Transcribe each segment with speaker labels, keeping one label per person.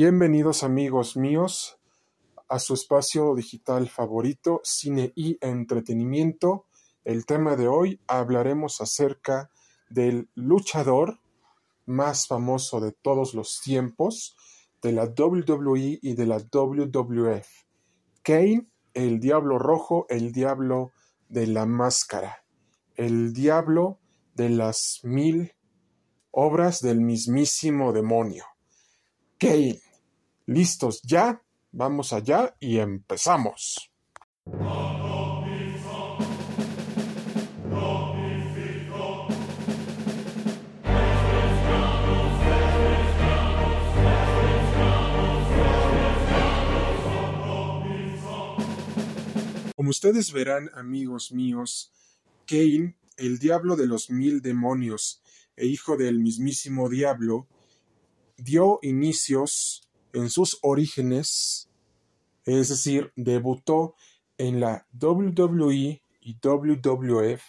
Speaker 1: Bienvenidos amigos míos a su espacio digital favorito, cine y entretenimiento. El tema de hoy hablaremos acerca del luchador más famoso de todos los tiempos, de la WWE y de la WWF. Kane, el diablo rojo, el diablo de la máscara, el diablo de las mil obras del mismísimo demonio. Kane, ¿listos ya? Vamos allá y empezamos. Como ustedes verán, amigos míos, Cain, el diablo de los mil demonios e hijo del mismísimo diablo, dio inicios en sus orígenes, es decir, debutó en la WWE y WWF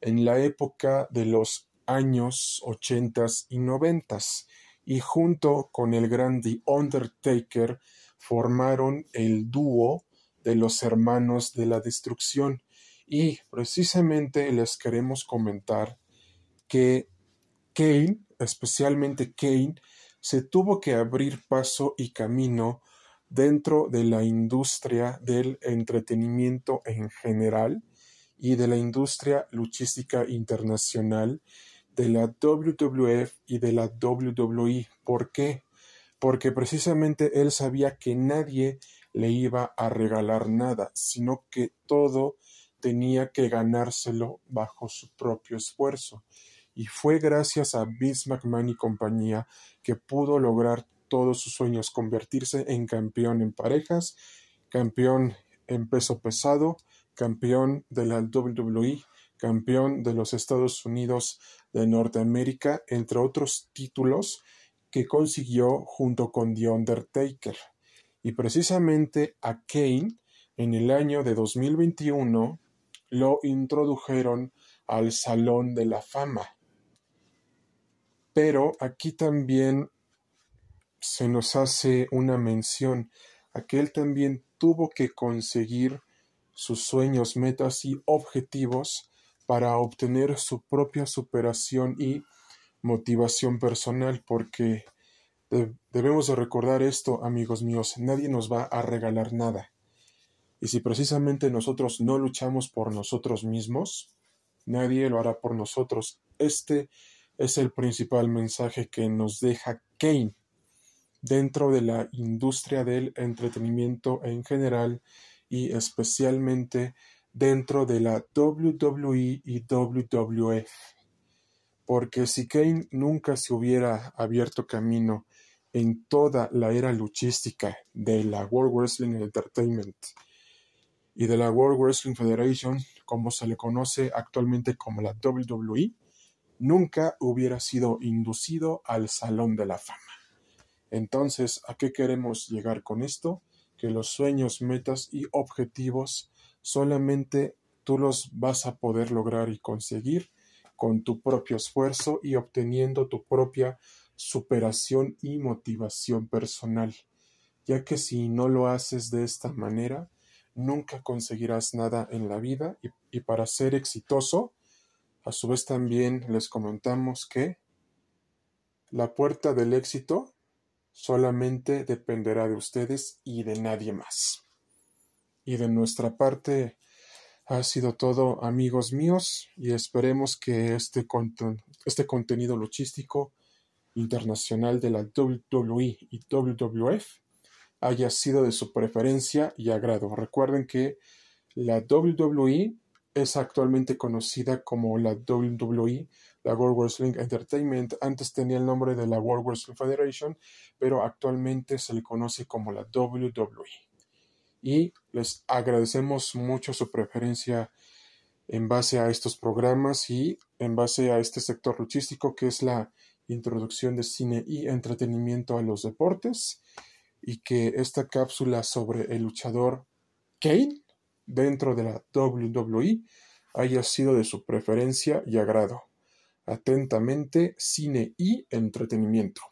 Speaker 1: en la época de los años ochentas y noventas y junto con el gran The Undertaker formaron el dúo de los hermanos de la destrucción. Y precisamente les queremos comentar que Kane, especialmente Kane, se tuvo que abrir paso y camino dentro de la industria del entretenimiento en general y de la industria luchística internacional de la WWF y de la WWE. ¿Por qué? Porque precisamente él sabía que nadie le iba a regalar nada, sino que todo tenía que ganárselo bajo su propio esfuerzo. Y fue gracias a Vince McMahon y compañía que pudo lograr todos sus sueños, convertirse en campeón en parejas, campeón en peso pesado, campeón de la WWE, campeón de los Estados Unidos de Norteamérica, entre otros títulos que consiguió junto con The Undertaker. Y precisamente a Kane, en el año de 2021, lo introdujeron al Salón de la Fama. Pero aquí también se nos hace una mención a que él también tuvo que conseguir sus sueños, metas y objetivos para obtener su propia superación y motivación personal, porque Debemos de recordar esto, amigos míos, nadie nos va a regalar nada. Y si precisamente nosotros no luchamos por nosotros mismos, nadie lo hará por nosotros. Este es el principal mensaje que nos deja Kane dentro de la industria del entretenimiento en general y especialmente dentro de la WWE y WWF. Porque si Kane nunca se hubiera abierto camino en toda la era luchística de la World Wrestling Entertainment y de la World Wrestling Federation, como se le conoce actualmente como la WWE, nunca hubiera sido inducido al Salón de la Fama. Entonces, ¿a qué queremos llegar con esto? Que los sueños, metas y objetivos solamente tú los vas a poder lograr y conseguir con tu propio esfuerzo y obteniendo tu propia superación y motivación personal, ya que si no lo haces de esta manera, nunca conseguirás nada en la vida y, para ser exitoso, a su vez también les comentamos que la puerta del éxito solamente dependerá de ustedes y de nadie más. Y de nuestra parte ha sido todo amigos míos y esperemos que este, este contenido luchístico internacional de la WWE y WWF haya sido de su preferencia y agrado. Recuerden que la WWE es actualmente conocida como la WWE, la World Wrestling Entertainment. Antes tenía el nombre de la World Wrestling Federation, pero actualmente se le conoce como la WWE. Y les agradecemos mucho su preferencia en base a estos programas y en base a este sector luchístico que es la introducción de cine y entretenimiento a los deportes y que esta cápsula sobre el luchador Kane dentro de la WWE haya sido de su preferencia y agrado. Atentamente, cine y entretenimiento.